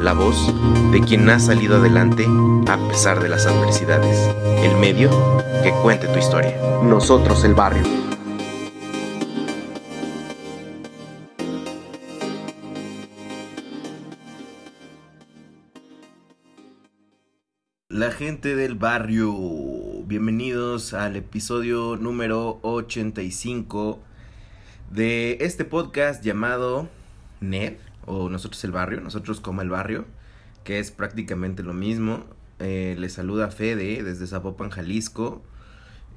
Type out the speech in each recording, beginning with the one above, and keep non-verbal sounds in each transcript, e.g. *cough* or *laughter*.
la voz de quien ha salido adelante a pesar de las adversidades, el medio que cuente tu historia. Nosotros el barrio. La gente del barrio, bienvenidos al episodio número 85 de este podcast llamado NED o Nosotros el Barrio, Nosotros como el Barrio, que es prácticamente lo mismo. Eh, les saluda Fede desde Zapopan, Jalisco.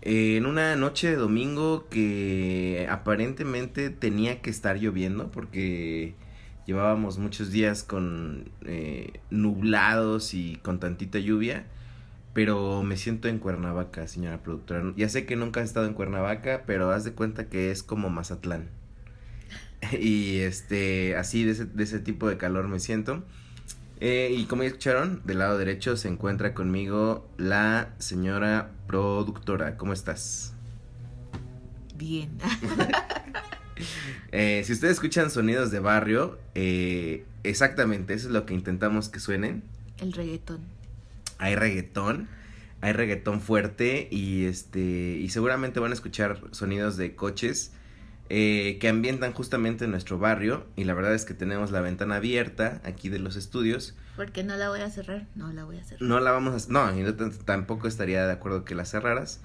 Eh, en una noche de domingo que aparentemente tenía que estar lloviendo porque llevábamos muchos días con eh, nublados y con tantita lluvia. Pero me siento en Cuernavaca, señora productora. Ya sé que nunca he estado en Cuernavaca, pero haz de cuenta que es como Mazatlán. *laughs* y este, así de ese, de ese tipo de calor me siento. Eh, y como ya escucharon, del lado derecho se encuentra conmigo la señora productora. ¿Cómo estás? Bien. *laughs* Eh, si ustedes escuchan sonidos de barrio, eh, exactamente eso es lo que intentamos que suenen. El reggaetón. Hay reggaetón, hay reggaetón fuerte y este y seguramente van a escuchar sonidos de coches eh, que ambientan justamente nuestro barrio y la verdad es que tenemos la ventana abierta aquí de los estudios. Porque no la voy a cerrar, no la voy a cerrar. No la vamos a... No, y no t- tampoco estaría de acuerdo que la cerraras.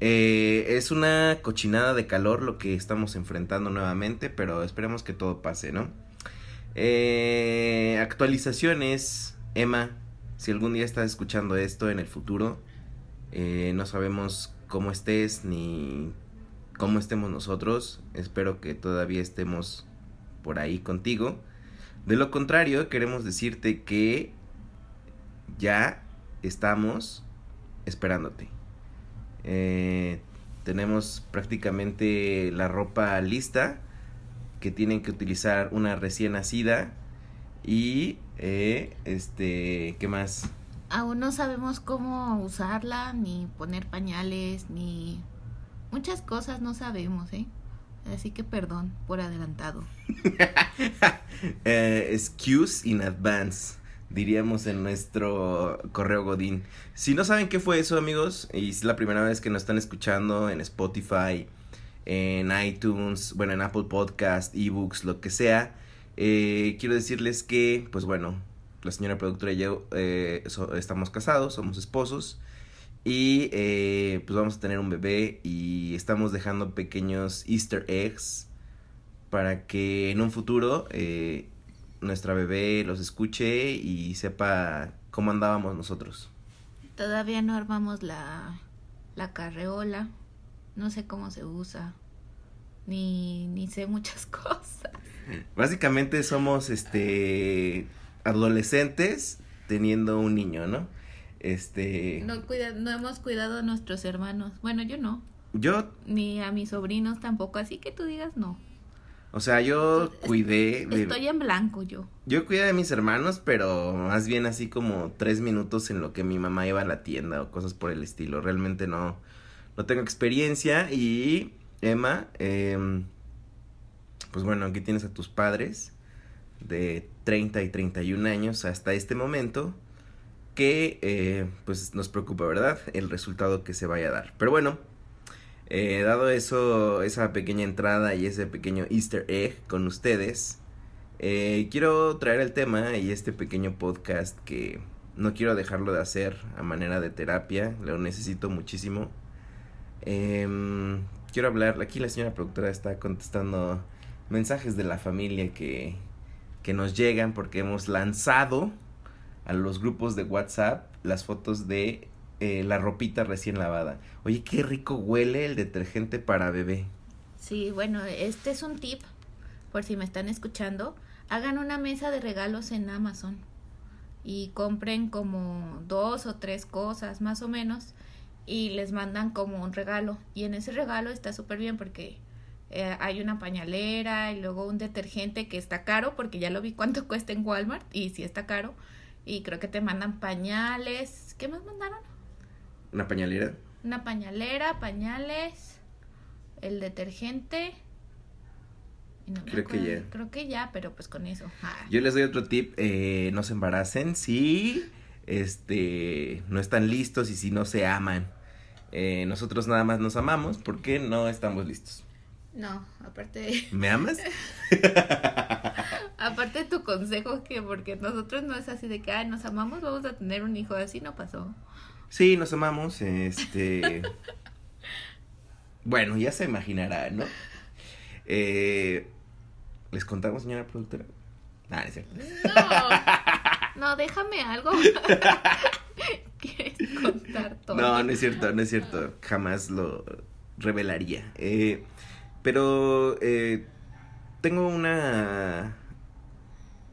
Eh, es una cochinada de calor lo que estamos enfrentando nuevamente, pero esperemos que todo pase, ¿no? Eh, actualizaciones, Emma, si algún día estás escuchando esto en el futuro, eh, no sabemos cómo estés ni cómo estemos nosotros. Espero que todavía estemos por ahí contigo. De lo contrario, queremos decirte que ya estamos esperándote. Eh, tenemos prácticamente la ropa lista que tienen que utilizar una recién nacida y eh, este qué más Aún no sabemos cómo usarla, ni poner pañales, ni muchas cosas no sabemos, ¿eh? Así que perdón por adelantado. *laughs* Eh, excuse in advance diríamos en nuestro correo godín si no saben qué fue eso amigos y es la primera vez que nos están escuchando en Spotify en iTunes bueno en Apple Podcast ebooks lo que sea eh, quiero decirles que pues bueno la señora productora y yo eh, so- estamos casados somos esposos y eh, pues vamos a tener un bebé y estamos dejando pequeños easter eggs para que en un futuro eh, nuestra bebé los escuche y sepa cómo andábamos nosotros. Todavía no armamos la, la carreola, no sé cómo se usa, ni, ni sé muchas *laughs* cosas. Básicamente somos este adolescentes teniendo un niño, ¿no? Este No, cuida, no hemos cuidado a nuestros hermanos. Bueno, yo no, yo, ni a mis sobrinos tampoco, así que tú digas no. o sea, yo cuidé de Estoy en blanco yo. yo cuidé de mis hermanos, pero más bien así como tres minutos en lo que mi mamá iba a la tienda o cosas por el estilo. Realmente no no tengo experiencia y Emma, em, pues bueno, aquí tienes a tus padres de 30 y 31 años hasta este momento que eh, pues nos preocupa, ¿verdad? El resultado que se vaya a dar. Pero bueno, eh, dado eso, esa pequeña entrada y ese pequeño easter egg con ustedes, eh, quiero traer el tema y este pequeño podcast que no quiero dejarlo de hacer a manera de terapia, lo necesito muchísimo. Em, quiero hablar, aquí la señora productora está contestando mensajes de la familia que, que nos llegan porque hemos lanzado a los grupos de WhatsApp las fotos de eh, la ropita recién lavada. Oye, qué rico huele el detergente para bebé. Sí, bueno, este es un tip, por si me están escuchando. Hagan una mesa de regalos en Amazon y compren como dos o tres cosas más o menos y les mandan como un regalo. Y en ese regalo está súper bien porque eh, hay una pañalera y luego un detergente que está caro porque ya lo vi cuánto *laughs* cuesta en Walmart y sí está caro. Y creo que te mandan pañales. ¿Qué más mandaron? ¿Una pañalera? Una pañalera, pañales, el detergente. y no me Creo que acuerdo. ya. Creo que ya, pero pues con eso. Ah. Yo les doy otro tip, eh, no se embaracen si este no están listos y si no se aman. Eh, nosotros nada más nos amamos porque no estamos listos. No, aparte, ¿Me amas? *laughs* aparte tu consejo que porque nosotros no es así de que "Ay, nos amamos, vamos a tener un hijo, así no pasó. Sí, nos amamos, este... *laughs* Bueno, ya se imaginará, ¿no? Eh, ¿Les contamos, señora productora? Ah, es cierto. No, no, déjame algo. *laughs* ¿Quieres contar todo? No, no es cierto, no es cierto. Jamás lo revelaría. Eh, pero eh, tengo una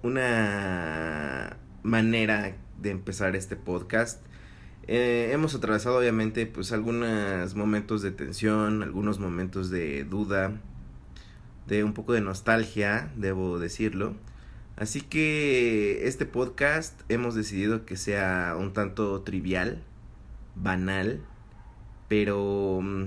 una manera de empezar este podcast. Eh, hemos atravesado obviamente pues algunos momentos de tensión, algunos momentos de duda, de un poco de nostalgia, debo decirlo. Así que este podcast hemos decidido que sea un tanto trivial, banal, pero mm,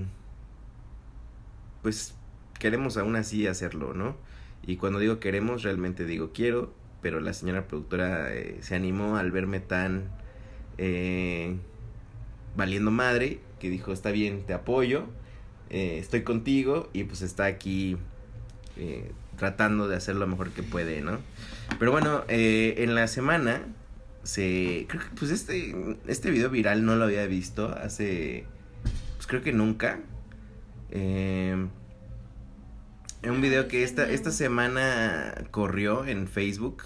pues queremos aún así hacerlo, ¿no? Y cuando digo queremos, realmente digo quiero, pero la señora productora eh, se animó al verme tan eh, valiendo madre, que dijo, está bien, te apoyo, eh, estoy contigo, y pues está aquí eh, tratando de hacer lo mejor que puede, ¿no? Pero bueno, en la semana se... Creo que pues este, este video viral no lo había visto hace... Pues creo que nunca. Eh, un video que esta, esta semana corrió en Facebook.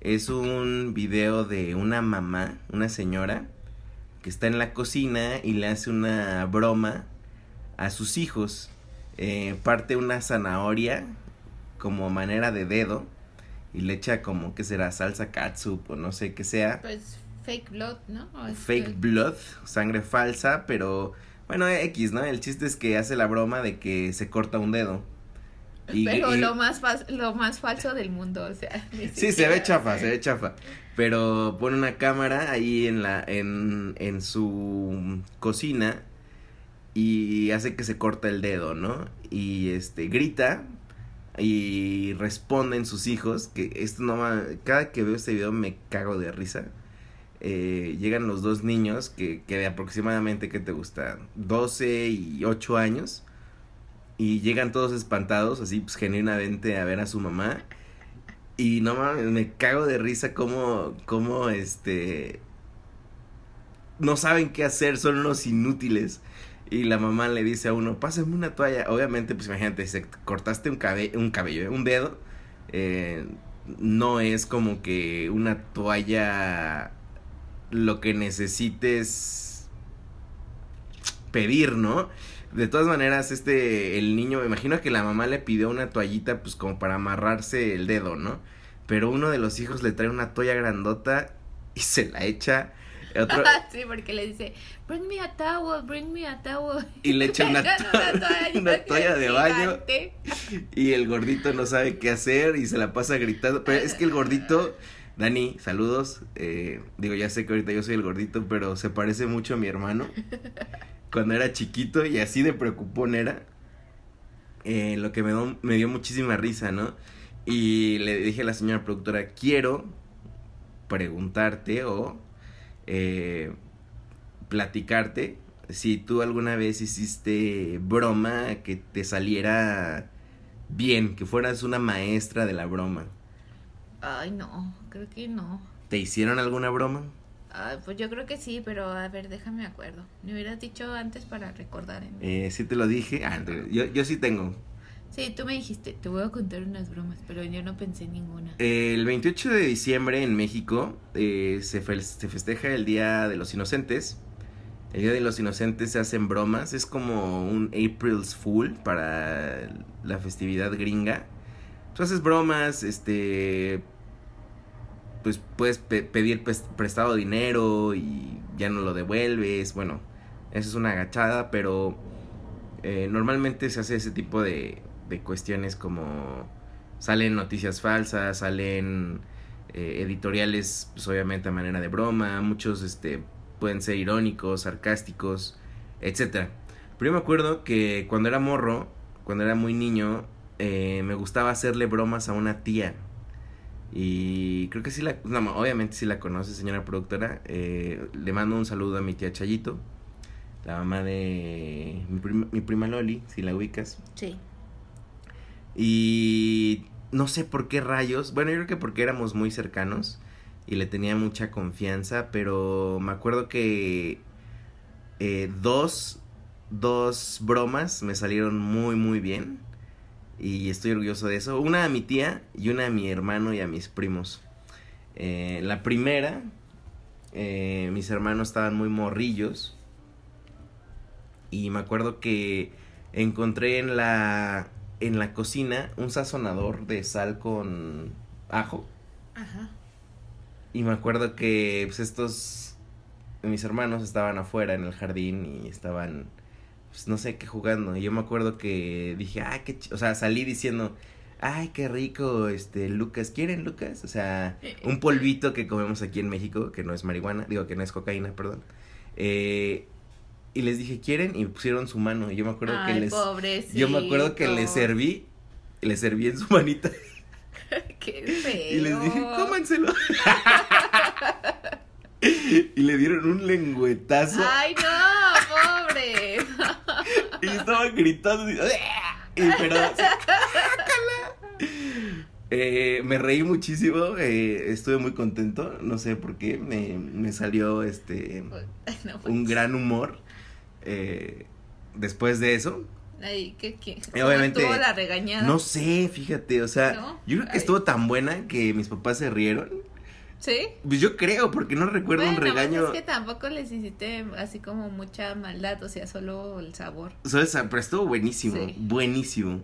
Es un video de una mamá, una señora, que está en la cocina y le hace una broma a sus hijos. Eh, parte una zanahoria como manera de dedo y le echa como que será salsa catsup o no sé qué sea. Pues fake blood, ¿no? Fake blood, sangre falsa, pero bueno, X, ¿no? El chiste es que hace la broma de que se corta un dedo. Y- Pero y- lo más lo más falso del mundo, o sea. Sí, se ve chafa, se ve chafa. Pero pone una cámara ahí en la, en, en su cocina y hace que se corta el dedo, ¿no? Y este grita y responden sus hijos, que esto no va, cada que veo este video me cago de risa. Eh, llegan los dos niños que, que de aproximadamente, ¿qué te gusta? 12 y 8 años. Y llegan todos espantados, así pues genuinamente a ver a su mamá. Y no mames, me cago de risa como, como este... No saben qué hacer, son unos inútiles. Y la mamá le dice a uno, pásame una toalla. Obviamente, pues imagínate, si cortaste un, cabe un cabello, ¿eh? un dedo. eh, no es como que una toalla lo que necesites pedir, ¿no? De todas maneras, este, el niño, me imagino que la mamá le pidió una toallita, pues como para amarrarse el dedo, ¿no? Pero uno de los hijos le trae una toalla grandota y se la echa. Otro, *laughs* sí, porque le dice, bring me a towel, bring me a towel. Y le echa una *laughs* to- toalla *laughs* una toalla de baño. y el gordito no sabe qué hacer y se la pasa gritando. Pero es que el gordito, Dani, saludos. eh, digo, ya sé que ahorita yo soy el gordito, pero se parece mucho a mi hermano. Cuando era chiquito y así de preocupón era. eh, lo que me, dio- me dio muchísima risa, ¿no? Y le dije a la señora productora, quiero preguntarte o eh, platicarte si tú alguna vez hiciste broma que te saliera bien, que fueras una maestra de la broma. Ay, no, creo que no. ¿Te hicieron alguna broma? Ay, pues yo creo que sí, pero a ver, déjame acuerdo. Me hubieras dicho antes para recordar. en- Eh, sí te lo dije. Ah, yo, yo sí tengo. Sí, tú me dijiste, te voy a contar unas bromas, pero yo no pensé en ninguna. El 28 de diciembre en México eh, se, fe- se festeja el Día de los Inocentes. El Día de los Inocentes se hacen bromas, es como un April's Fool para la festividad gringa. Tú haces bromas, este, pues puedes pe- pedir pes- prestado dinero y ya no lo devuelves. Bueno, eso es una agachada, pero eh, normalmente se hace ese tipo de, de cuestiones como salen noticias falsas, salen eh, editoriales, pues obviamente a manera de broma, muchos este pueden ser irónicos, sarcásticos, etcétera. Pero yo me acuerdo que cuando era morro, cuando era muy niño, eh, me gustaba hacerle bromas a una tía. Y creo que sí la, no, obviamente sí la conoce, señora productora. Eh, le mando un saludo a mi tía Chayito, la mamá de mi, prim- mi prima Loli, si la ubicas. Sí. Y no sé por qué rayos. Bueno, yo creo que porque éramos muy cercanos y le tenía mucha confianza, pero me acuerdo que eh, dos, dos bromas me salieron muy, muy bien. Y estoy orgulloso de eso. Una a mi tía y una a mi hermano y a mis primos. Eh, la primera, eh, mis hermanos estaban muy morrillos. Y me acuerdo que encontré en la, en la cocina un sazonador de sal con ajo. Ajá. Y me acuerdo que pues, estos, mis hermanos estaban afuera en el jardín y estaban, pues no sé qué jugando. Y yo me acuerdo que dije, ay, qué ch-", o sea, salí diciendo, ay, qué rico, este, Lucas, ¿quieren Lucas? O sea, un polvito que comemos aquí en México, que no es marihuana, digo, que no es cocaína, perdón. Eh, y les dije, ¿quieren? Y pusieron su mano. Y yo me acuerdo que les... pobrecito. Yo me acuerdo que les serví, les serví en su manita *laughs* Qué feo. y les dije, cómanselo. *laughs* y le dieron un lengüetazo Ay, no, estaban gritando. Y, y pero. Eh, me reí muchísimo, eh, estuve muy contento, no sé por qué, me, me salió este No, un gran humor eh, después de eso. Ay, ¿qué, qué? Obviamente- ¿Cómo estuvo la regañada? No sé, fíjate, o sea, ¿No? yo creo que Ay. estuvo tan buena que mis papás se rieron. ¿Sí? Pues yo creo, porque no recuerdo un Bueno, pues regaño. es que tampoco les hiciste así como mucha maldad, o sea, solo el sabor. ¿Sabes? Pero estuvo buenísimo, Sí. buenísimo.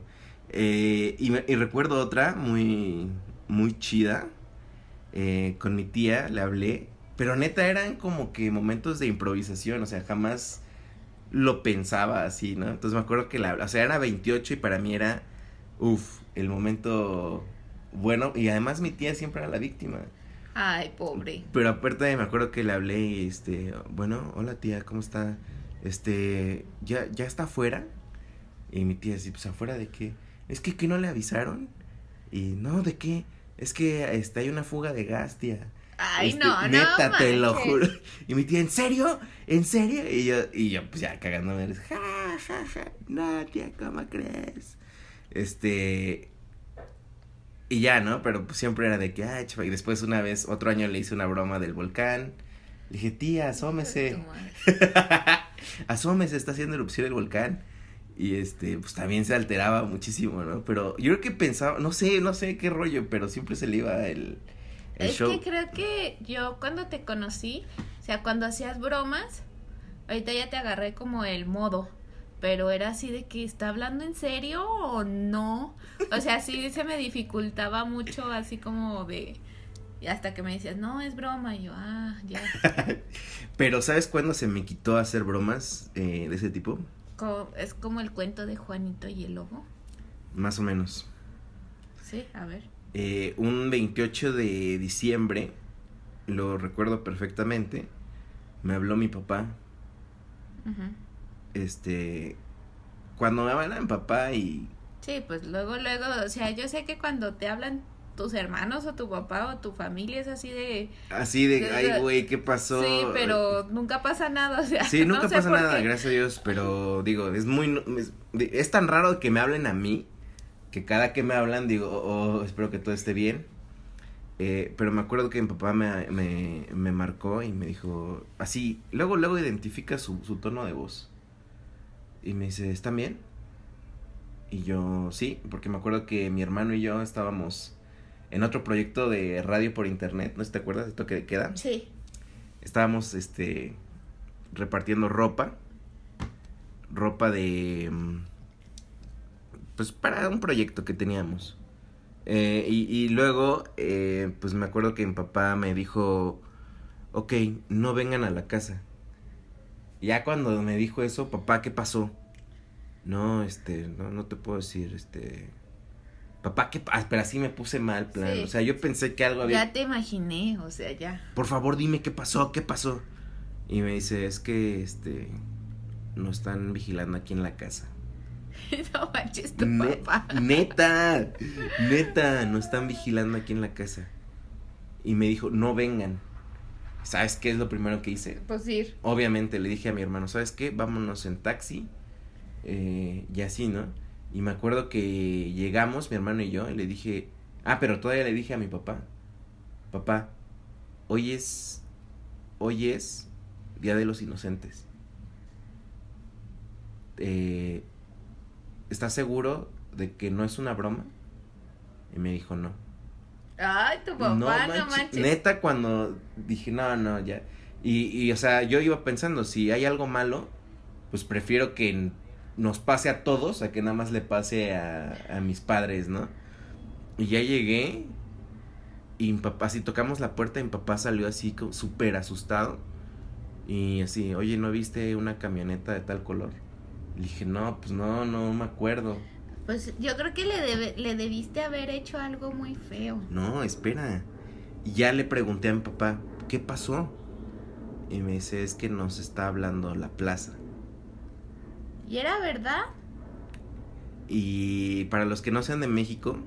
Eh, y, me- y recuerdo otra muy, muy chida. eh, con mi tía le hablé. Pero neta eran como que momentos de improvisación. O sea, jamás lo pensaba así, ¿no? Entonces me acuerdo que la... O sea, era 28 y para mí era... Uf, el momento bueno. Y además mi tía siempre era la víctima. Ay, pobre. Pero aparte me acuerdo que le hablé y este, bueno, hola tía, ¿cómo está? Este, ¿ya, ya está afuera? Y mi tía así, pues afuera de qué? Es que que no le avisaron. Y no, ¿de qué? Es que este hay una fuga de gas, tía. Ay, Este, no, no. Neta, te lo juro. Y mi tía, ¿en serio? ¿En serio? Y yo, y yo pues ya cagándome, ja, ja, ja. No, tía, ¿cómo crees? Este, y ya, ¿no? Pero pues siempre era de que, ay, chaval. Y después una vez, otro año le hice una broma del volcán. Le dije, tía, asómese. *laughs* Asómese, está haciendo erupción el volcán. Y este, pues también se alteraba muchísimo, ¿no? Pero yo creo que pensaba, no sé, no sé qué rollo, pero siempre se le iba el, el Es show. que creo que yo cuando te conocí, o sea, cuando hacías bromas, ahorita ya te agarré como el modo, pero era así de que está hablando en serio o no. O sea, sí se me dificultaba mucho, así como de. Hasta que me decías, no, es broma. Y yo, ah, ya. *laughs* Pero ¿sabes cuándo se me quitó hacer bromas eh, de ese tipo? Es como el cuento de Juanito y el lobo. Más o menos. Sí, a ver. Eh, un 28 de diciembre, lo recuerdo perfectamente, me habló mi papá. Este, cuando me hablan papá y Sí, pues luego, luego, o sea, yo sé que cuando te hablan tus hermanos o tu papá o tu familia es así de... así de, ay, güey, ¿qué pasó? Sí, pero nunca pasa nada, o sea. Sí, *laughs* nunca no sé pasa nada, qué. gracias a Dios, pero digo, es muy, es tan raro que me hablen a mí, que cada que me hablan digo, oh, oh, espero que todo esté bien. Eh, pero me acuerdo que mi papá me, me, me marcó y me dijo, así, luego, luego identifica su, su tono de voz. Y me dice, ¿están bien? Y yo, sí, porque me acuerdo que mi hermano y yo estábamos en otro proyecto de radio por internet, ¿no te acuerdas de toque de queda? Sí. Estábamos, este, repartiendo ropa, ropa de, mm, pues para un proyecto que teníamos. Eh, y, y luego, eh, pues me acuerdo que mi papá me dijo, ok, no vengan a la casa. Ya cuando me dijo eso, papá, ¿qué pasó? No, este, no, no te puedo decir, este... Papá, ¿qué pasa? Pero así me puse mal, plan. Sí. O sea, yo pensé que algo había... Ya te imaginé, o sea, ya. Por favor, dime qué pasó, qué pasó. Y me dice, es que, este, nos están vigilando aquí en la casa. *laughs* no manches tu Ne- papá. neta, neta, nos están vigilando aquí en la casa. Y me dijo, no vengan. ¿Sabes qué es lo primero que hice? Pues ir. Obviamente le dije a mi hermano, ¿sabes qué? Vámonos en taxi. eh, y así, ¿no? Y me acuerdo que llegamos, mi hermano y yo, y le dije, ah, pero todavía le dije a mi papá, papá, hoy es, hoy es Día de los Inocentes. Eh, ¿Estás seguro de que no es una broma? Y me dijo, no. Ay, tu papá, no manches. manches. Neta, cuando dije, no, no, ya. Y, y, o sea, yo iba pensando, si hay algo malo, pues prefiero que nos pase a todos a que nada más le pase a, a mis padres, ¿no? Y ya llegué y mi papá, si tocamos la puerta, mi papá salió así súper asustado. Y así, oye, ¿no viste una camioneta de tal color? Le dije, no, pues no, no me acuerdo. Pues yo creo que le, debe, le debiste haber hecho algo muy feo. No, espera. Ya le pregunté a mi papá, ¿qué pasó? Y me dice, es que nos está hablando la plaza. ¿Y era verdad? Y para los que no sean de México,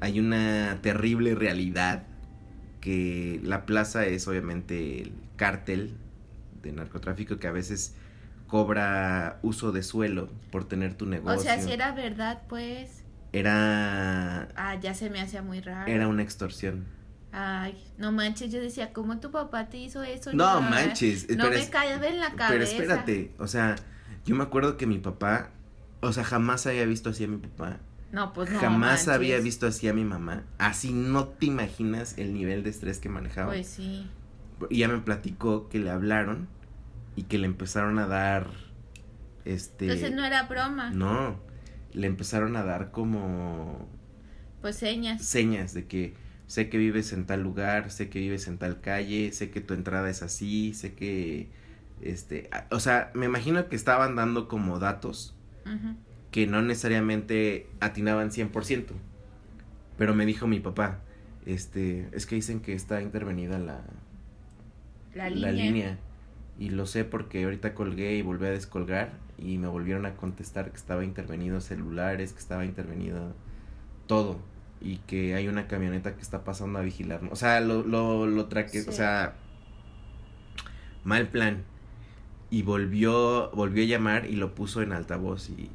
hay una terrible realidad que la plaza es obviamente el cártel de narcotráfico que a veces cobra uso de suelo por tener tu negocio. O sea, si era verdad, pues. Era Ah, ya se me hacía muy raro. era una extorsión. Ay, no manches, yo decía, ¿cómo tu papá te hizo eso? No Ya, manches, No me cae en la cabeza. Pero espérate, o sea, yo me acuerdo que mi papá, o sea, jamás había visto así a mi papá. No, pues no. jamás manches. había visto así a mi mamá. Así no te imaginas el nivel de estrés que manejaba. Pues sí. Y ya me platicó que le hablaron y que le empezaron a dar este Entonces no era broma. no, le empezaron a dar como Pues señas. señas de que sé que vives en tal lugar, sé que vives en tal calle, sé que tu entrada es así, sé que este, o sea, me imagino que estaban dando como datos que no necesariamente atinaban 100%. Pero me dijo mi papá, este, es que dicen que está intervenida la, La línea. Y lo sé porque ahorita colgué y volví a descolgar y me volvieron a contestar que estaba intervenido celulares, que estaba intervenido todo y que hay una camioneta que está pasando a vigilarnos. O sea, lo, lo, lo traque, o Sí. sea, mal plan. Y volvió, volvió a llamar y lo puso en altavoz y,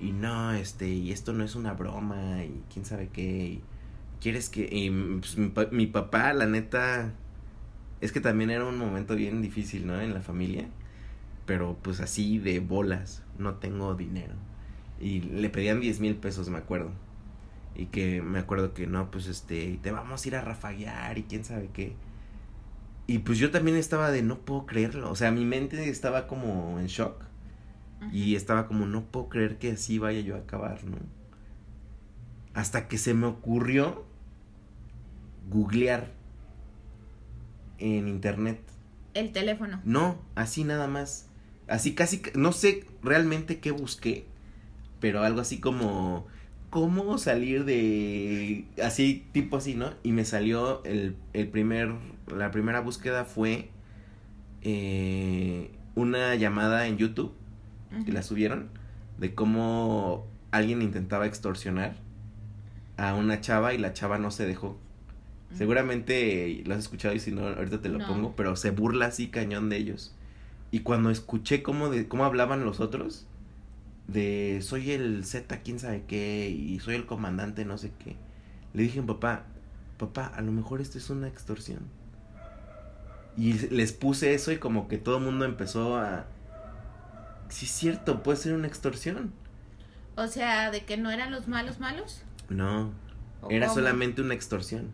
y no, este, y esto no es una broma y quién sabe qué. y ¿Quieres que...? Y pues, mi, mi papá, la neta, es que también era un momento bien difícil, ¿no? En la familia. Pero pues así de bolas, no tengo dinero. Y le pedían 10 mil pesos, me acuerdo. Y que me acuerdo que no, pues este, te vamos a ir a rafaguear y quién sabe qué. Y pues yo también estaba de no puedo creerlo. O sea, mi mente estaba como en shock. Y estaba como, no puedo creer que así vaya yo a acabar, ¿no? Hasta que se me ocurrió googlear en internet. El teléfono. No, así nada más. Así casi, que- no sé realmente qué busqué, pero algo así como, ¿cómo salir de, así, tipo así, ¿no? Y me salió el, el primer, la primera búsqueda fue eh, una llamada en YouTube que Ujú. la subieron de cómo alguien intentaba extorsionar a una chava y la chava no se dejó. Seguramente lo has escuchado y si no, ahorita te lo No. pongo, pero se burla así cañón de ellos. Y cuando escuché cómo, de, cómo hablaban los otros, de soy el Z, quién sabe qué, y soy el comandante, no sé qué, le dije a mi papá, papá, a lo mejor esto es una extorsión. Y les puse eso y como que todo el mundo empezó a... Sí, es cierto, puede ser una extorsión. O sea, de que no eran los malos malos. No, ¿O era cómo? solamente una extorsión.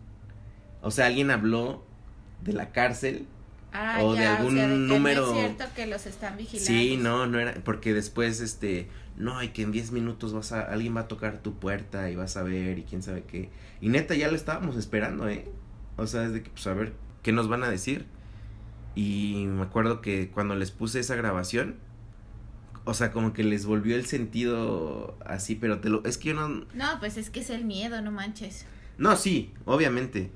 O sea, alguien habló de la cárcel. Ah, O de algún o sea, de que número- No es cierto que los están vigilando. Sí, no, no era, porque después, este, no, y que en 10 minutos vas a, alguien va a tocar tu puerta y vas a ver y quién sabe qué. Y neta, ya lo estábamos esperando, ¿eh? O sea, desde que, pues, a ver, ¿qué nos van a decir? Y me acuerdo que cuando les puse esa grabación, o sea, como que les volvió el sentido así, pero te lo, es que yo no, No, pues es que es el miedo, no manches. no, sí, obviamente.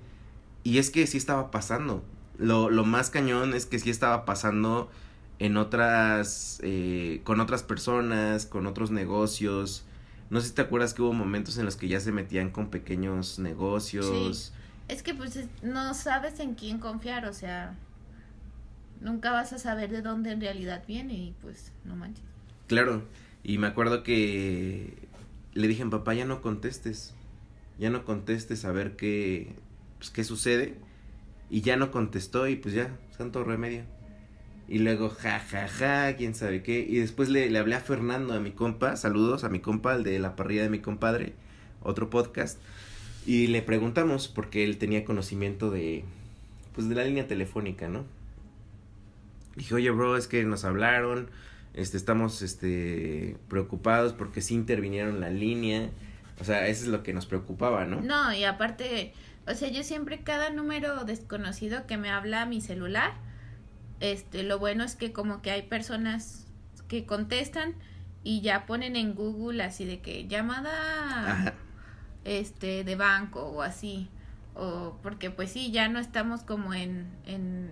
Y es que sí estaba pasando. Lo, lo más cañón es que sí estaba pasando en otras, eh, con otras personas, con otros negocios. No sé si te acuerdas que hubo momentos en los que ya se metían con pequeños negocios. Es que pues es- no sabes en quién confiar, o sea, nunca vas a saber de dónde en realidad viene y pues no manches. Claro. Y me acuerdo que le dije, papá, ya no contestes. Ya no contestes a ver qué, pues, qué sucede. Y ya no contestó y pues ya, santo remedio. Y luego, ja, ja, ja, quién sabe qué. Y después le, le hablé a Fernando, a mi compa, saludos a mi compa, el de la parrilla de mi compadre, otro podcast. Y le preguntamos, porque él tenía conocimiento de, pues de la línea telefónica, ¿no? Dije, oye, bro, es que nos hablaron, este, estamos, este, preocupados porque sí intervinieron la línea. O sea, eso es lo que nos preocupaba, ¿no? No, y aparte, o sea, yo siempre cada número desconocido que me habla a mi celular, este, lo bueno es que como que hay personas que contestan y ya ponen en Google así de que llamada Ajá. este de banco o así o porque pues sí ya no estamos como en en,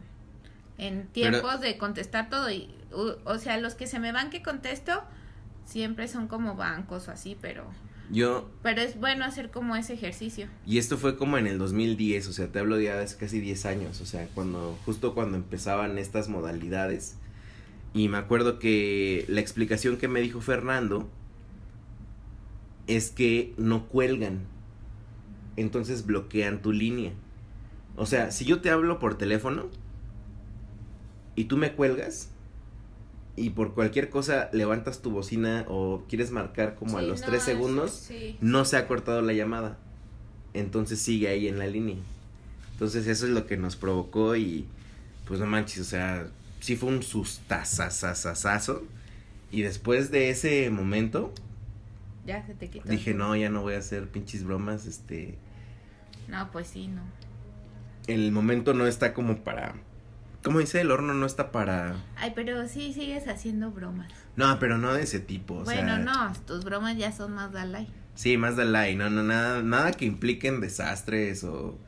en tiempos de contestar todo y u- o sea los que se me van que contesto siempre son como bancos o así pero Yo, pero es bueno hacer como ese ejercicio Y esto fue como en el 2010, o sea, te hablo ya de hace casi 10 años, o sea, cuando justo cuando empezaban estas modalidades. Y me acuerdo que la explicación que me dijo Fernando es que no cuelgan. Entonces bloquean tu línea. O sea, si yo te hablo por teléfono y tú me cuelgas y por cualquier cosa levantas tu bocina o quieres marcar como a los no, 3 eso segundos, sí. no se ha cortado la llamada. Entonces sigue ahí en la línea. Entonces eso es lo que nos provocó y pues no manches, o sea, sí fue un sustazazazazazo. Y después de ese momento ya se te quitó dije, no, ya no voy a hacer pinches bromas, este no pues sí no el momento no está como para como dice el horno no está para ay pero sí sigues haciendo bromas. No, pero no de ese tipo, o bueno sea, no tus bromas ya son más Dalai Sí, más de like, no, no, nada, nada que impliquen desastres o,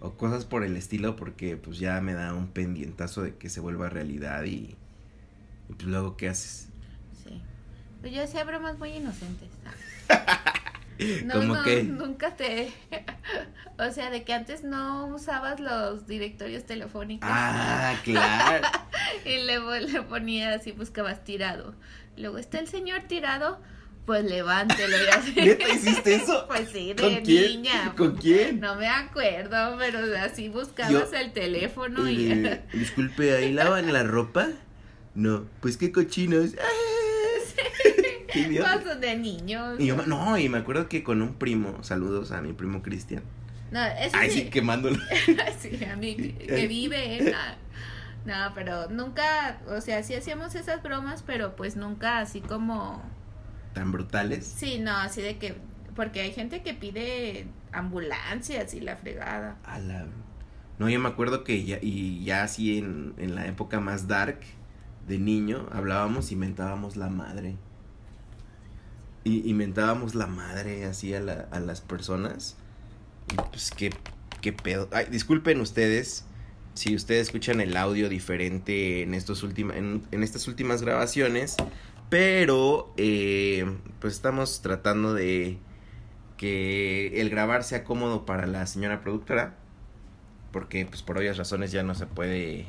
o cosas por el estilo, porque pues ya me da un pendientazo de que se vuelva realidad y, y pues luego qué haces. sí. Pues yo hacía bromas muy inocentes *laughs* No, *laughs* ¿Cómo no, nunca te... *laughs* o sea, de que antes no usabas los directorios telefónicos. Ah, *laughs* claro. Y luego le ponías y buscabas tirado. Luego está el señor tirado, pues levántelo y así. ¿Neta hiciste eso? Pues sí, de ¿Con quién? niña. ¿Con quién? No me acuerdo, pero así buscabas Yo- el teléfono y... Disculpe, ¿ahí lavan la ropa? No, pues qué cochinos. Idiota. Cosas de niños. Y yo, me- no, y me acuerdo que con un primo, saludos a mi primo Cristian. No, eso Ay, sí. sí, quemándolo. *laughs* sí, a mí que, *laughs* vive, ¿eh? No, no, pero nunca, o sea, sí hacíamos esas bromas, pero pues nunca así como, Tan brutales. sí, no, así de que, porque hay gente que pide ambulancias y la fregada. A la... No, yo me acuerdo que ya, y ya así en, en la época más dark de niño, hablábamos y mentábamos la madre. Y, mentábamos la madre así a, la- a las personas. Y pues qué, qué pedo. Ay, disculpen ustedes si ustedes escuchan el audio diferente en, estos última- en, en estas últimas grabaciones. Pero eh, pues estamos tratando de que el grabar sea cómodo para la señora productora porque pues por obvias razones ya no se puede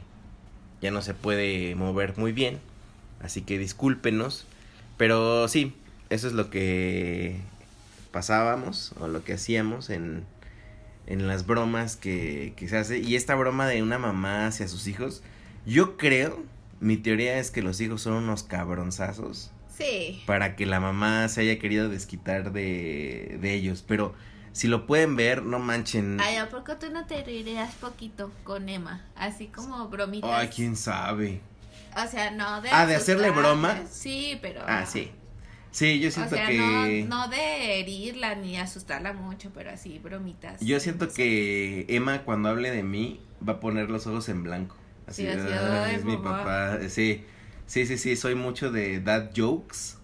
ya no se puede mover muy bien así que discúlpenos pero sí eso es lo que pasábamos o lo que hacíamos en en las bromas que, que se hace y esta broma de una mamá hacia sus hijos yo creo mi teoría es que los hijos son unos cabronzazos Sí. para que la mamá se haya querido desquitar de, de ellos. Pero si lo pueden ver, no manchen. Ay, ¿a poco tú no te reirías poquito con Emma? Así como bromitas. Ay, quién sabe. O sea, no de. Ah, ¿de hacerle broma? Sí, pero. Ah, sí. Sí, yo O siento sea, que. no, no de herirla ni asustarla mucho, pero así, bromitas. Yo siento que Emma, cuando hable de mí, va a poner los ojos en blanco. Así, Sí, así, "Ah, "Ay, es mi mamá". papá. Sí, sí, sí, sí, soy mucho de dad jokes.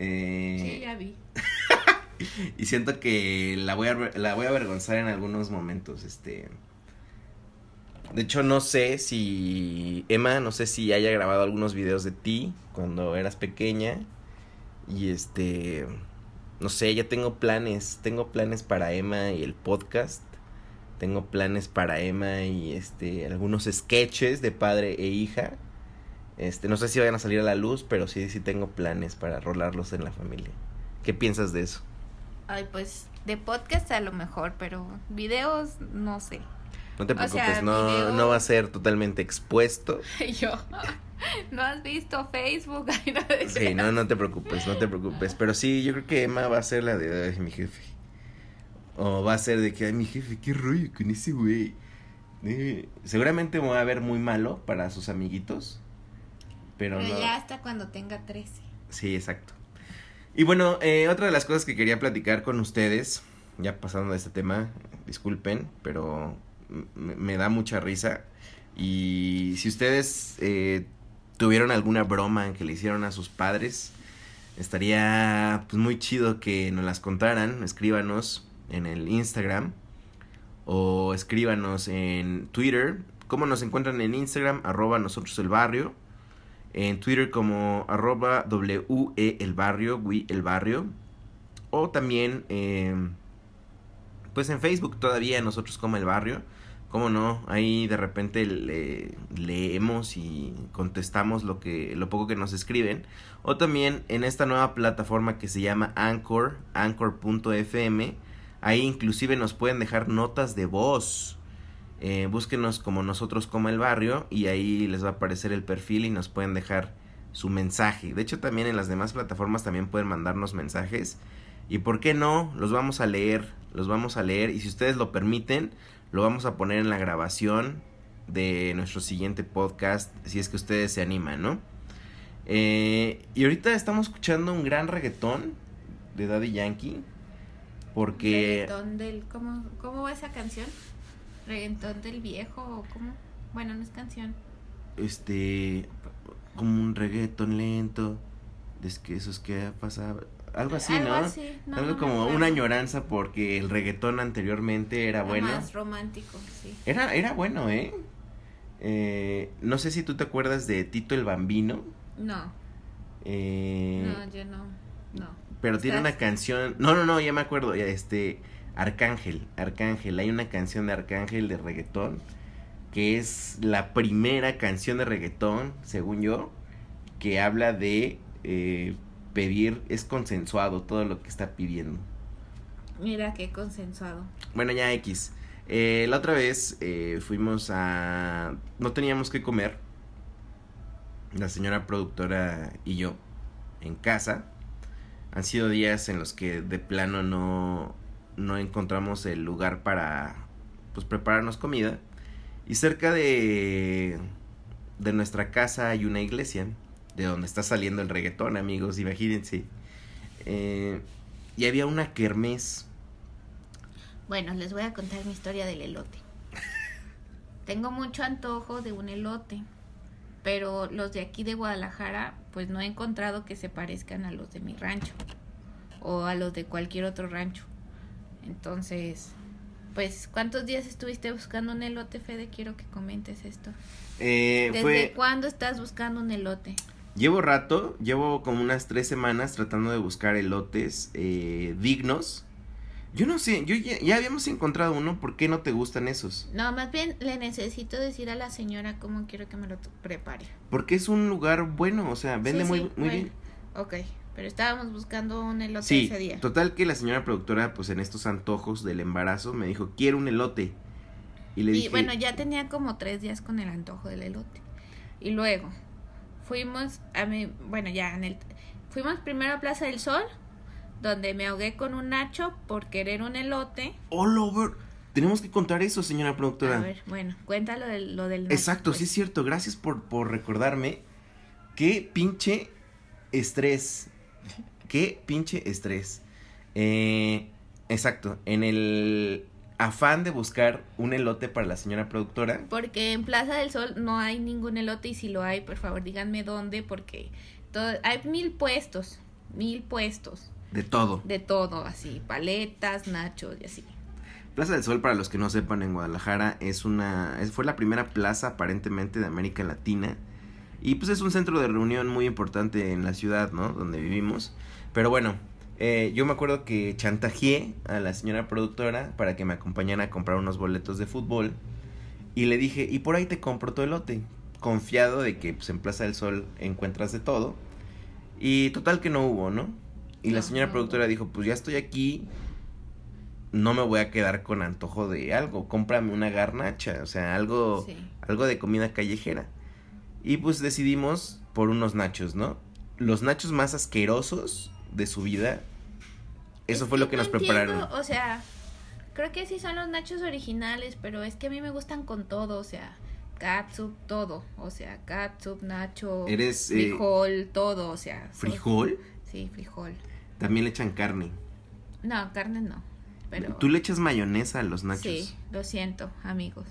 Eh, Sí, ya vi. *laughs* Y siento que la voy a la voy a avergonzar en algunos momentos, este De hecho no sé si Emma, no sé si haya grabado algunos videos de ti cuando eras pequeña y este no sé, ya tengo planes, tengo planes para Emma y el podcast. Tengo planes para Emma y este algunos sketches de padre e hija. Este, no sé si vayan a salir a la luz, pero sí sí tengo planes para rolarlos en la familia. ¿Qué piensas de eso? Ay, pues de podcast a lo mejor, pero videos no sé. No te O preocupes, sea, no, video- no va a ser totalmente expuesto. *laughs* Yo. *laughs* ¿No has visto Facebook? *laughs* Sí, no, no te preocupes, no te preocupes. Pero sí, yo creo que Emma va a ser la de ay, mi jefe. O va a ser de que, ay, mi jefe, qué rollo con ese güey. Eh, seguramente me va a ver muy malo para sus amiguitos. Pero, Pero no. ya hasta cuando tenga 13. Sí, exacto. Y bueno, eh, otra de las cosas que quería platicar con ustedes, ya pasando de este tema, disculpen, pero me da mucha risa. Y si ustedes eh, tuvieron alguna broma que le hicieron a sus padres, estaría pues, muy chido que nos las contaran. Escríbanos en el Instagram o escríbanos en Twitter. ¿Cómo nos encuentran en Instagram? Arroba nosotros el barrio en Twitter como arroba WE el barrio, el barrio. O también, eh, pues en Facebook todavía nosotros como el barrio. Como no, ahí de repente le- leemos y contestamos lo que lo poco que nos escriben. O también en esta nueva plataforma que se llama Anchor, anchor.fm. Ahí inclusive nos pueden dejar notas de voz. Eh, búsquenos como nosotros como el barrio y ahí les va a aparecer el perfil y nos pueden dejar su mensaje. De hecho también en las demás plataformas también pueden mandarnos mensajes y por qué no, los vamos a leer, los vamos a leer y si ustedes lo permiten, lo vamos a poner en la grabación de nuestro siguiente podcast si es que ustedes se animan, ¿no? Eh, y ahorita estamos escuchando un gran reggaetón de Daddy Yankee porque... Reggaetón del. ¿cómo, ¿Cómo va esa canción? ¿Reggaetón del viejo o cómo? Bueno, no es canción. este como un reggaetón lento es que esos que ha pasado algo así Algo no así, no, algo no como una añoranza porque el reggaetón anteriormente era bueno Más romántico, sí. era era bueno eh Eh, no sé si tú te acuerdas de Tito el Bambino No, eh, no, yo no. No. pero tiene una canción no no no ya me acuerdo este Arcángel Arcángel hay una canción de Arcángel de reggaetón que es la primera canción de reggaetón, según yo, que habla de eh, pedir, es consensuado todo lo que está pidiendo. Mira qué consensuado. Bueno, ya X. Eh, la otra vez eh, fuimos a... No teníamos que comer. La señora productora y yo en casa. Han sido días en los que de plano no, no encontramos el lugar para pues prepararnos comida. Y cerca de, de nuestra casa hay una iglesia, de donde está saliendo el reggaetón, amigos, imagínense. Eh, y había una kermés. Bueno, les voy a contar mi historia del elote. Tengo mucho antojo de un elote, pero los de aquí de Guadalajara, pues no he encontrado que se parezcan a los de mi rancho o a los de cualquier otro rancho. Entonces, pues, ¿cuántos días estuviste buscando un elote, Fede? Quiero que comentes esto. Eh, ¿Desde fue, cuándo estás buscando un elote? Llevo rato, llevo como unas tres semanas tratando de buscar elotes eh, dignos. Yo no sé, yo ya, ya habíamos encontrado uno, ¿por qué no te gustan esos? No, más bien le necesito decir a la señora cómo quiero que me lo prepare. Porque es un lugar bueno, o sea, vende Sí, muy, sí, muy bueno. bien. Ok, pero estábamos buscando un elote Sí, ese día. total que la señora productora, pues en estos antojos del embarazo, me dijo, quiero un elote. Y le Y dije, bueno, ya tenía como tres días con el antojo del elote. Y luego fuimos a mi, bueno, ya en el, fuimos primero a Plaza del Sol, donde me ahogué con un nacho por querer un elote. All over. Tenemos que contar eso, señora productora. A ver, bueno, cuéntalo del, lo del nacho. Exacto, pues. sí es cierto. Gracias por, por recordarme. Qué pinche estrés. Qué pinche estrés. Eh, exacto. En el afán de buscar un elote para la señora productora. Porque en Plaza del Sol no hay ningún elote y si lo hay, por favor, díganme dónde, porque todo, hay mil puestos, mil puestos De todo. de todo, así, paletas, nachos y así. Plaza del Sol, para los que no sepan, en Guadalajara es una. fue la primera plaza aparentemente de América Latina. Y pues es un centro de reunión muy importante en la ciudad, ¿no? Donde vivimos. Pero bueno, eh, yo me acuerdo que chantajeé a la señora productora para que me acompañara a comprar unos boletos de fútbol. Y le dije, y por ahí te compro tu elote. Confiado de que pues, en Plaza del Sol encuentras de todo. Y total que no hubo, ¿no? Y la señora productora dijo, pues ya estoy aquí, no me voy a quedar con antojo de algo, cómprame una garnacha, o sea, algo, Sí. algo de comida callejera. Y pues decidimos por unos nachos, ¿no? Los nachos más asquerosos de su vida. Eso Es fue lo que no nos prepararon. O sea, creo que sí son los nachos originales, pero es que a mí me gustan con todo, o sea, catsup, todo, o sea, catsup, nacho, Eres, eh, frijol, todo, o sea. ¿Frijol? Sí, frijol. También le echan carne. No, carne no, pero... Tú le echas mayonesa a los nachos. Sí, lo siento, amigos.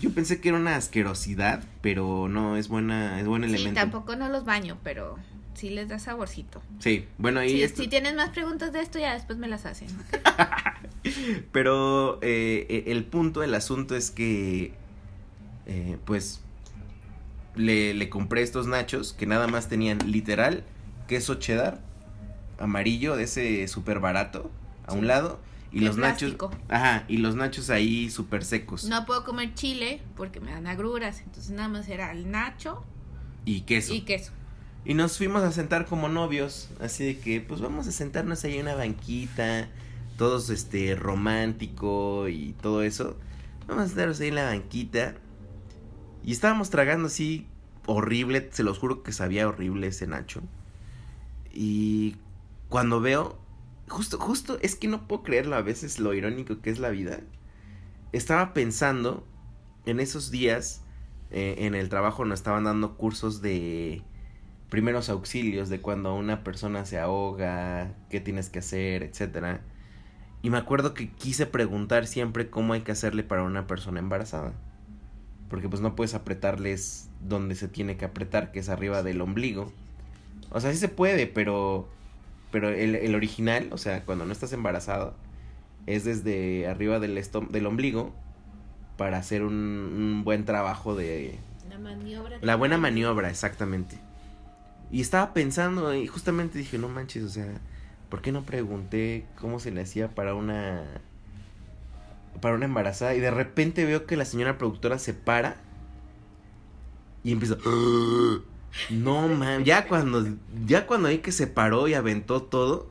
Yo pensé que era una asquerosidad, pero no, es buena, es buen Sí, elemento. tampoco no los baño, pero sí les da saborcito. Sí, bueno, ahí Sí, esto- si tienes más preguntas de esto, ya después me las hacen. *laughs* Pero eh, eh, el punto, el asunto es que, eh, pues, le, le compré estos nachos que nada más tenían literal queso cheddar amarillo de ese súper barato a un lado y los nachos, ajá, y los nachos ahí súper secos No puedo comer chile porque me dan agruras, entonces nada más era el nacho y queso. y queso. Y nos fuimos a sentar como novios, así de que, pues vamos a sentarnos ahí en una banquita, todos este romántico y todo eso. Vamos a sentarnos ahí en la banquita. Y estábamos tragando así horrible, se los juro que sabía horrible ese Nacho. Y cuando veo, justo, justo, es que no puedo creerlo a veces lo irónico que es la vida. Estaba pensando en esos días eh, en el trabajo nos estaban dando cursos de primeros auxilios de cuando una persona se ahoga, qué tienes que hacer, etcétera. Y me acuerdo que quise preguntar siempre cómo hay que hacerle para una persona embarazada. Porque pues no puedes apretarles donde se tiene que apretar, que es arriba del ombligo. O sea, sí se puede, pero pero el, el original, o sea, cuando no estás embarazado, es desde arriba del, estom- del ombligo para hacer un, un buen trabajo de, La maniobra. de- la buena maniobra, exactamente. Y estaba pensando y justamente dije, no manches, o sea, ¿por qué no pregunté cómo se le hacía para una para una embarazada? Y de repente veo que la señora productora se para y empieza No, man, ya cuando ya cuando vi que se paró y aventó todo,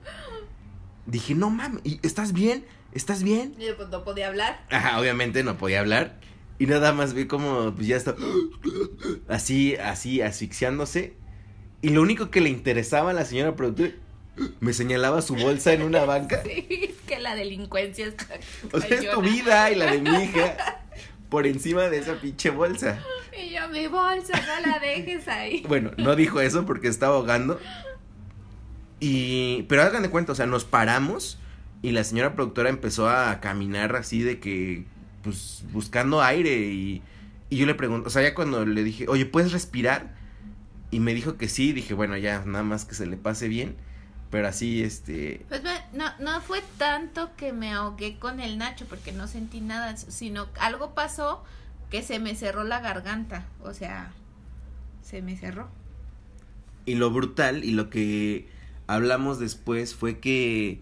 dije, "No mames, ¿y ¿estás bien? ¿Estás bien?" Y pues no podía hablar. Ajá, obviamente no podía hablar. Y nada más vi como pues ya está así, así, asfixiándose. Y lo único que le interesaba a la señora productora me señalaba su bolsa en una banca. *laughs* Sí, es que la delincuencia está. O sea, es tu vida y la de mi hija por encima de esa pinche bolsa. Y yo, mi bolsa, no la dejes ahí. *laughs* Bueno, no dijo eso porque estaba ahogando. Y. Pero hagan de cuenta, o sea, nos paramos y la señora productora empezó a caminar así de que. Pues buscando aire y. Y yo le pregunto, o sea, ya cuando le dije, oye, ¿puedes respirar? Y me dijo que sí, dije, bueno, ya, nada más que se le pase bien. Pero así, este. Pues no, no fue tanto que me ahogué con el Nacho porque no sentí nada, sino algo pasó que se me cerró la garganta. O sea, se me cerró. Y lo brutal y lo que hablamos después fue que.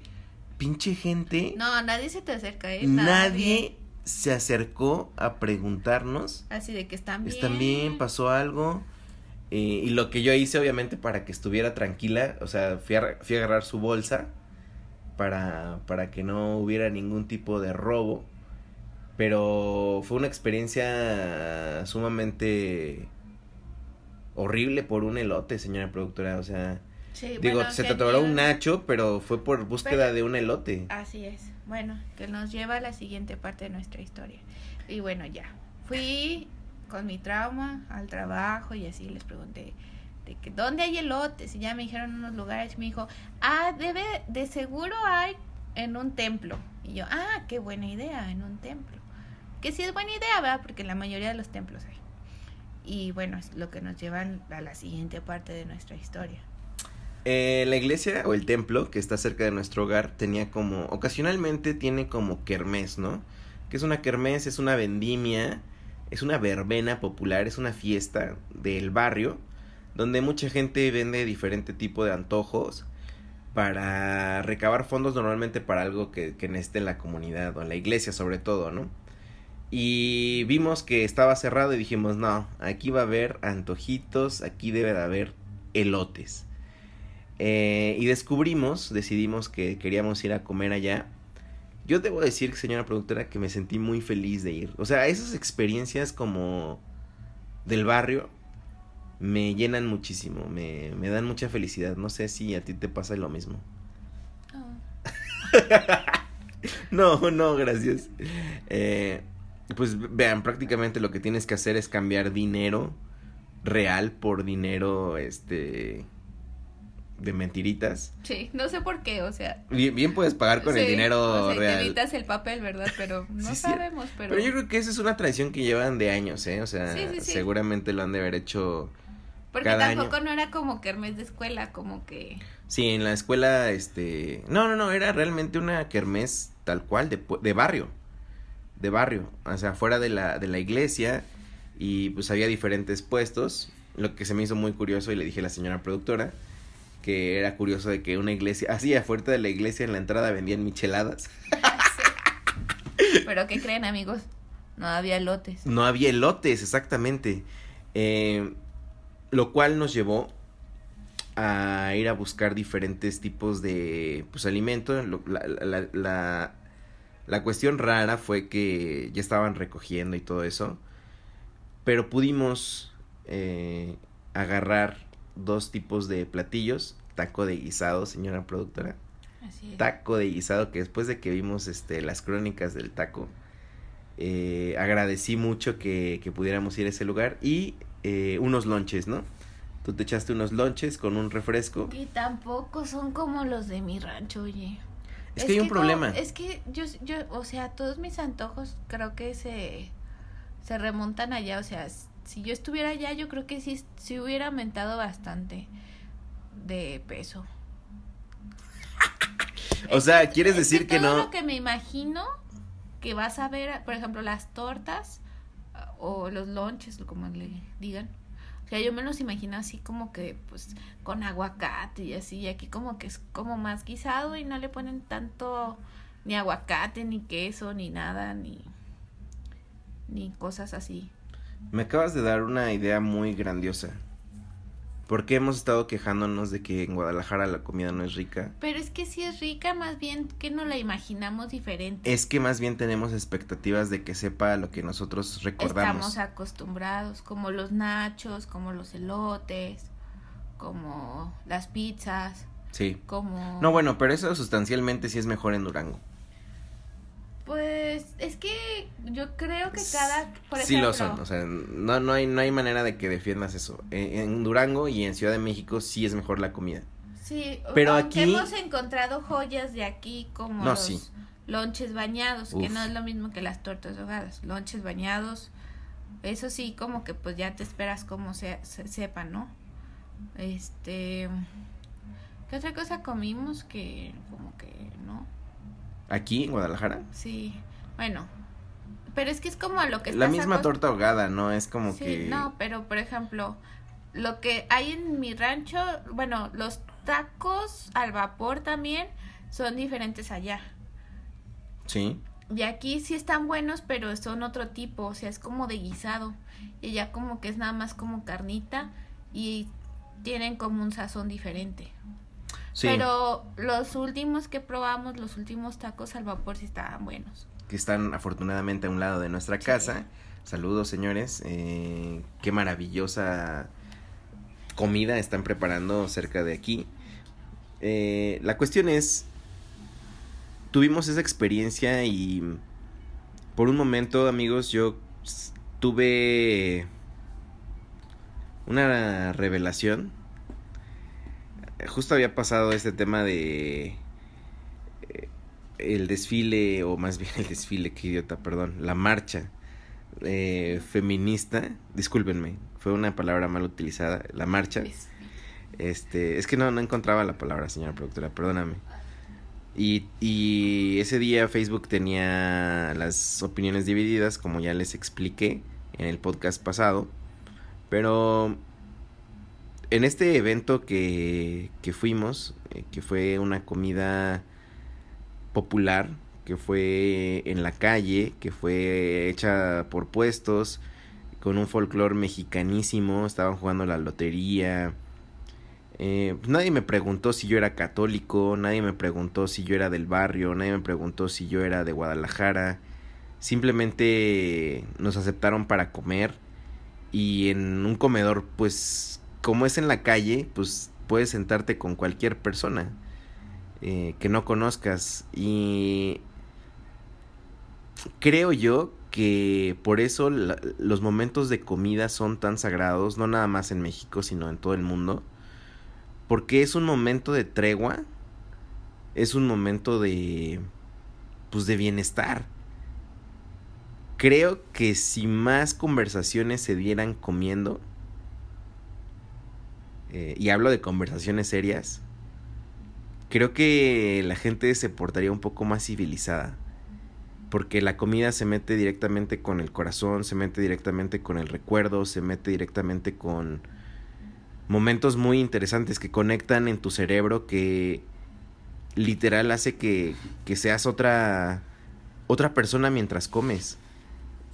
Pinche gente. No, nadie se te acerca, ¿eh? nadie se acercó a preguntarnos. Así de que están bien. ¿Están bien? ¿Pasó algo? Y lo que yo hice, obviamente, para que estuviera tranquila, o sea, fui a, fui a agarrar su bolsa para, para que no hubiera ningún tipo de robo. Pero fue una experiencia sumamente horrible por un elote, señora productora. O sea, Sí, Digo, bueno, se te atoró un Nacho, pero fue por búsqueda Pero- de un elote. Así es. Bueno, que nos lleva a la siguiente parte de nuestra historia. Y bueno, ya. Fui con mi trauma al trabajo y así les pregunté de que dónde hay elotes y ya me dijeron unos lugares. Me dijo, ah, debe, de seguro hay en un templo. Y yo, ah, qué buena idea, en un templo. Que sí es buena idea, ¿verdad? Porque la mayoría de los templos hay. Y bueno, es lo que nos lleva a la siguiente parte de nuestra historia. Eh, la iglesia o el templo que está cerca de nuestro hogar tenía como, ocasionalmente tiene como kermés, ¿no? Que es una kermés, es una vendimia, es una verbena popular, es una fiesta del barrio, donde mucha gente vende diferente tipo de antojos para recabar fondos normalmente para algo que, que necesite la comunidad o la iglesia sobre todo, ¿no? Y vimos que estaba cerrado y dijimos, no, aquí va a haber antojitos, aquí debe de haber elotes. Eh, y descubrimos, decidimos que queríamos ir a comer allá. Yo debo decir, señora productora, que me sentí muy feliz de ir. O sea, esas experiencias como del barrio me llenan muchísimo, me, me dan mucha felicidad. No sé si a ti te pasa lo mismo. *laughs* No, no, gracias. Eh, pues vean, prácticamente lo que tienes que hacer es cambiar dinero real por dinero, este, de mentiritas. Sí, no sé por qué, o sea, Bien, bien puedes pagar con el dinero o sea, real. Te evitas el papel, ¿verdad? Pero *laughs* no Sí, sabemos, pero... Pero yo creo que esa es una tradición que llevan de años, ¿eh? O sea, Sí, seguramente lo han de haber hecho. Porque cada tampoco año. no era como kermés de escuela, como que... Sí, en la escuela, este. No, no, no, era realmente una kermés tal cual, de, de barrio. De barrio. O sea, fuera de la, de la iglesia. Y pues había diferentes puestos. Lo que se me hizo muy curioso, y le dije a la señora productora, que era curioso de que una iglesia, así afuera de la iglesia en la entrada vendían micheladas. Pero ¿qué creen, amigos? No había lotes. No había elotes, exactamente. Eh, lo cual nos llevó a ir a buscar diferentes tipos de pues, alimento. Lo- la, la- la- la cuestión rara fue que ya estaban recogiendo y todo eso. Pero pudimos eh, agarrar dos tipos de platillos. Taco de guisado, señora productora. Así es. Taco de guisado que después de que vimos este, las crónicas del taco, eh, agradecí mucho que, que pudiéramos ir a ese lugar y eh, unos lonches, ¿no? Tú te echaste unos lonches con un refresco. Y tampoco son como los de mi rancho, oye. Es, que hay un problema. es que yo, yo, o sea, todos mis antojos creo que se, se remontan allá. O sea, si yo estuviera allá, yo creo que sí, sí hubiera aumentado bastante de peso. *laughs* O sea, que- ¿quieres es decir que todo no? lo que me imagino que vas a ver, por ejemplo, las tortas ah, o los lonches, como le digan. O sea, yo me los imagino así como que, pues, con aguacate y así. Y aquí como que es como más guisado y no le ponen tanto ni aguacate, ni queso, ni nada, ni, ni cosas así. Me acabas de dar una idea muy grandiosa. Porque hemos estado quejándonos de que en Guadalajara la comida no es rica? Pero es que sí es rica, más bien que no la imaginamos diferente. Es que más bien tenemos expectativas de que sepa lo que nosotros recordamos. Estamos acostumbrados, como los nachos, como los elotes, como las pizzas, Sí. como... No, bueno, pero eso sustancialmente sí es mejor en Durango. Pues es que yo creo que cada... Por sí ejemplo, lo son, o sea, no, no, hay, no hay manera de que defiendas eso. En, en Durango y en Ciudad de México sí es mejor la comida. Sí, Pero aquí- hemos encontrado joyas de aquí como No, los sí. lonches bañados, que no es lo mismo que las tortas ahogadas. Lonches bañados, eso sí, como que pues ya te esperas como se, se- sepa, ¿no? Este... ¿Qué otra cosa comimos que como que no? Aquí en Guadalajara. Sí, bueno, pero es que es como a lo que La estás misma torta ahogada, ¿no? Es como Sí, que... no, pero por ejemplo, lo que hay en mi rancho, bueno, los tacos al vapor también son diferentes allá. Sí. Y aquí sí están buenos, pero son otro tipo, o sea, es como de guisado. Y allá como que es nada más como carnita y tienen como un sazón diferente. Sí. Pero los últimos que probamos, los últimos tacos al vapor sí estaban buenos. Que están afortunadamente a un lado de nuestra casa. Saludos, señores. Eh, qué maravillosa comida están preparando cerca de aquí. Eh, la cuestión es, tuvimos esa experiencia y por un momento, amigos, yo tuve una revelación. Justo había pasado este tema de eh, el desfile, o más bien el desfile, qué idiota, perdón, la marcha eh, feminista, discúlpenme, fue una palabra mal utilizada, la marcha. Este, es que no, no encontraba la palabra, señora productora, perdóname. Y, y ese día Facebook tenía las opiniones divididas, como ya les expliqué en el podcast pasado. Pero en este evento que, que fuimos, eh, que fue una comida popular, que fue en la calle, que fue hecha por puestos, con un folclore mexicanísimo, estaban jugando la lotería. Eh, nadie me preguntó si yo era católico, nadie me preguntó si yo era del barrio, nadie me preguntó si yo era de Guadalajara. Simplemente nos aceptaron para comer y en un comedor, pues como es en la calle, pues puedes sentarte con cualquier persona eh, que no conozcas y creo yo que por eso los momentos de comida son tan sagrados, no nada más en México, sino en todo el mundo porque es un momento de tregua, es un momento de pues de bienestar. Creo que si más conversaciones se dieran comiendo, eh, y hablo de conversaciones serias, creo que la gente se portaría un poco más civilizada. Porque la comida se mete directamente con el corazón, se mete directamente con el recuerdo, se mete directamente con momentos muy interesantes que conectan en tu cerebro que literal hace que, que seas otra otra persona mientras comes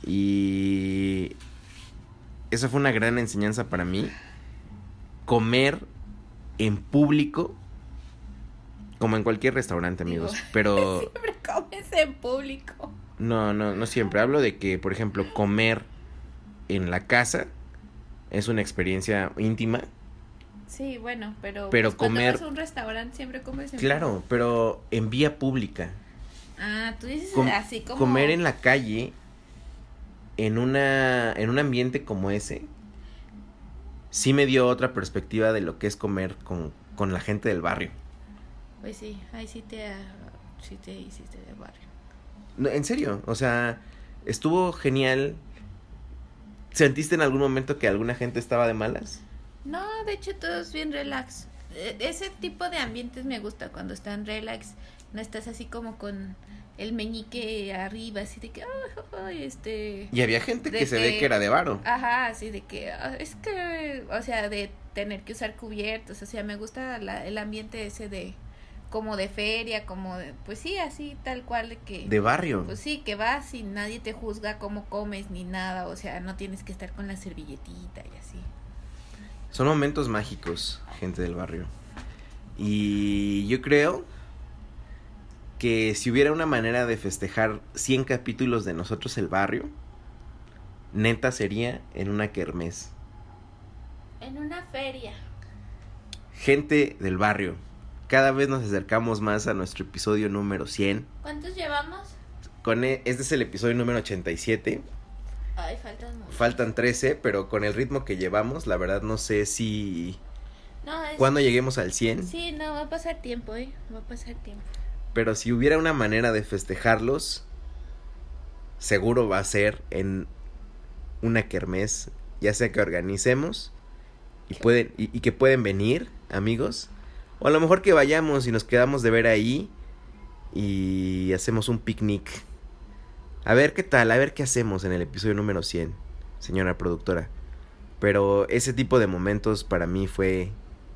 y esa fue una gran enseñanza para mí comer en público como en cualquier restaurante amigos *laughs* pero Siempre comes en público. no no no siempre hablo de que por ejemplo comer en la casa es una experiencia íntima Sí, bueno, pero, Pero pues, cuando comer- vas a un restaurante siempre comes en Claro, pero en vía pública. Ah, tú dices Com- así como Comer en la calle, en una, en un ambiente como ese, sí me dio otra perspectiva de lo que es comer con, con la gente del barrio. Pues sí, ahí sí te ah, sí te hiciste de barrio. No, en serio, o sea, estuvo genial. ¿Sentiste en algún momento que alguna gente estaba de malas? No, de hecho todo es bien relax. Eh, Ese tipo de ambientes me gusta cuando están relax. No estás así como con el meñique arriba, así de que, "Ay, ay, este... Y había gente que se ve que- que era de varo. Ajá, así de que, ah, es que, o sea, de tener que usar cubiertos, o sea, me gusta la- el ambiente ese de, como de feria, como de, pues sí, así tal cual de que... De barrio. Pues sí, que vas y nadie te juzga cómo comes ni nada, o sea, no tienes que estar con la servilletita y así. Son momentos mágicos, gente del barrio. Y yo creo que si hubiera una manera de festejar 100 capítulos de Nosotros el Barrio, neta sería en una kermés. En una feria. Gente del barrio, cada vez nos acercamos más a nuestro episodio número 100. ¿Cuántos llevamos? Con e- este es el episodio número 87. Ay, faltan muchos. Faltan 13, pero con el ritmo que llevamos, la verdad no sé si... No, es... Cuando lleguemos al 100. Sí, no, va a pasar tiempo, ¿eh? Va a pasar tiempo. Pero si hubiera una manera de festejarlos, seguro va a ser en una kermés, ya sea que organicemos y pueden y, y que pueden venir, amigos, o a lo mejor que vayamos y nos quedamos de ver ahí y hacemos un picnic. A ver qué tal, a ver qué hacemos en el episodio número 100, señora productora. Pero ese tipo de momentos para mí fue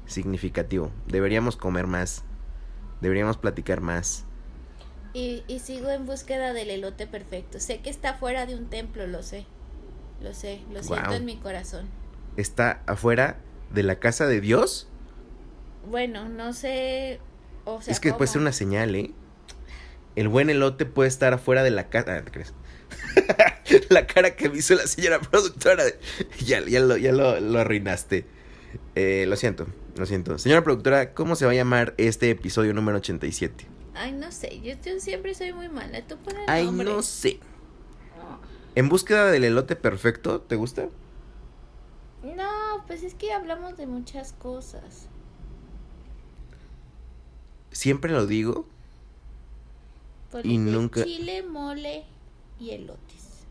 significativo. Deberíamos comer más. Deberíamos platicar más. Y, y sigo en búsqueda del elote perfecto. Sé que está fuera de un templo, lo sé. Lo sé, lo siento en mi corazón. Está afuera de la casa de Dios. Bueno, no sé. O sea, es que puede ser una señal, ¿eh? El buen elote puede estar afuera de la casa. Ah, ¿te crees? *laughs* la cara que me hizo la señora productora. *laughs* Ya, ya, lo, ya lo, lo arruinaste. Eh, lo siento. Lo siento. Señora productora, ¿cómo se va a llamar este episodio número 87? Ay, no sé, yo, yo siempre soy muy mala. Tú pones el Ay, nombre. no sé. En búsqueda del elote perfecto, ¿te gusta? No, pues es que hablamos de muchas cosas. Siempre lo digo. Y nunca- Chile, mole y elotes.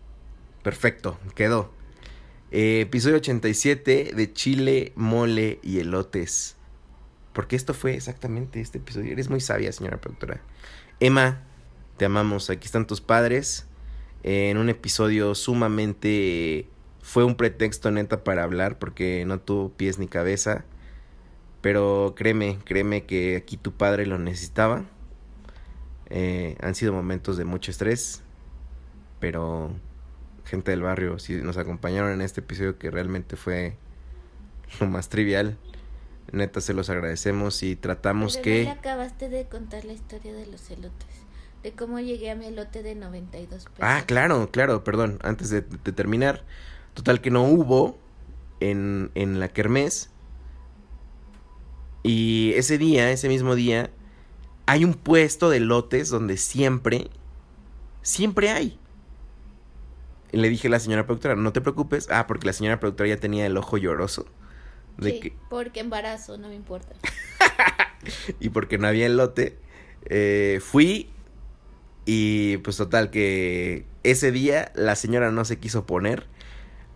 Perfecto, quedó. Eh, episodio 87 de chile, mole y elotes. Porque esto fue exactamente este episodio. Eres muy sabia, señora productora. Emma, te amamos. Aquí están tus padres. En un episodio sumamente... Fue un pretexto neta para hablar porque no tuvo pies ni cabeza. Pero créeme, créeme que aquí tu padre lo necesitaba. Eh, han sido momentos de mucho estrés. Pero gente del barrio, si nos acompañaron en este episodio que realmente fue lo más trivial, neta se los agradecemos y tratamos Pero no le que... acabaste de contar la historia de los elotes. De cómo llegué a mi elote de 92 pesos. Ah, claro, claro, perdón, antes de, de terminar, total que no hubo en, en la kermés y ese día, ese mismo día, hay un puesto de lotes donde siempre, siempre hay. Y le dije a la señora productora, no te preocupes. Ah, porque la señora productora ya tenía el ojo lloroso. De Sí, que, porque embarazo, no me importa. *laughs* y porque no había elote, eh, fui y pues total que ese día la señora no se quiso poner.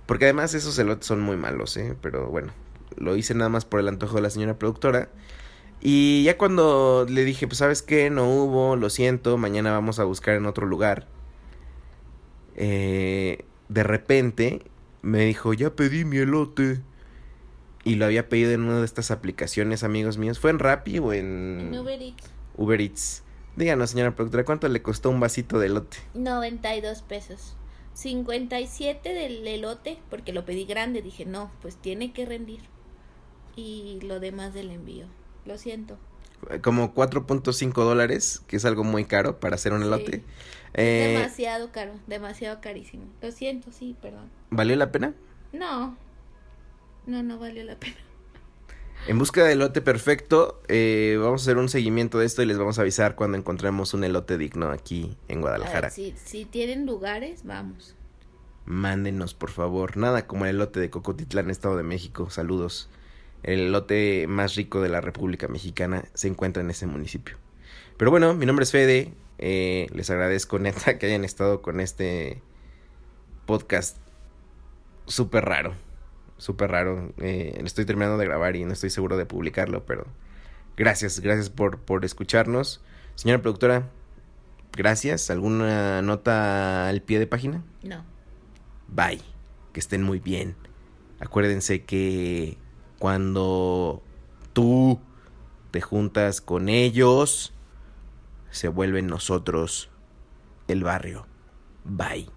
Porque además esos elotes son muy malos, ¿eh? Pero bueno, lo hice nada más por el antojo de la señora productora. Y ya cuando le dije, pues sabes qué, no hubo, lo siento, mañana vamos a buscar en otro lugar. Eh, de repente me dijo, ya pedí mi elote. Y lo había pedido en una de estas aplicaciones, amigos míos. ¿Fue en Rappi o en En Uber Eats, Uber Eats? Díganos, señora productora, ¿cuánto le costó un vasito de elote? 92 pesos. 57 del elote, porque lo pedí grande. Dije, no, pues tiene que rendir. Y lo demás del envío. Lo siento. Como 4.5 dólares, que es algo muy caro para hacer un elote. Sí. Eh, demasiado caro, demasiado carísimo. Lo siento, sí, perdón. ¿Valió la pena? No, no, no valió la pena. En busca del elote perfecto, eh, vamos a hacer un seguimiento de esto y les vamos a avisar cuando encontremos un elote digno aquí en Guadalajara. ver, si, si tienen lugares, vamos. Mándenos, por favor. Nada como el elote de Cocotitlán, Estado de México. Saludos. El elote más rico de la República Mexicana se encuentra en ese municipio. Pero bueno, mi nombre es Fede. eh, les agradezco neta que hayan estado con este podcast súper raro. Súper raro. Eh, estoy terminando de grabar y no estoy seguro de publicarlo, pero gracias, gracias por, por escucharnos. Señora productora, gracias. ¿Alguna nota al pie de página? No. Bye. Que estén muy bien. Acuérdense que cuando tú te juntas con ellos, se vuelven nosotros el barrio. Bye.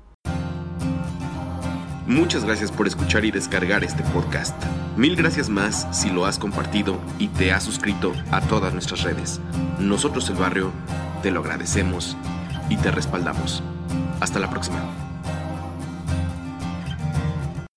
Muchas gracias por escuchar y descargar este podcast. Mil gracias más si lo has compartido y te has suscrito a todas nuestras redes. Nosotros el barrio te lo agradecemos y te respaldamos. Hasta la próxima.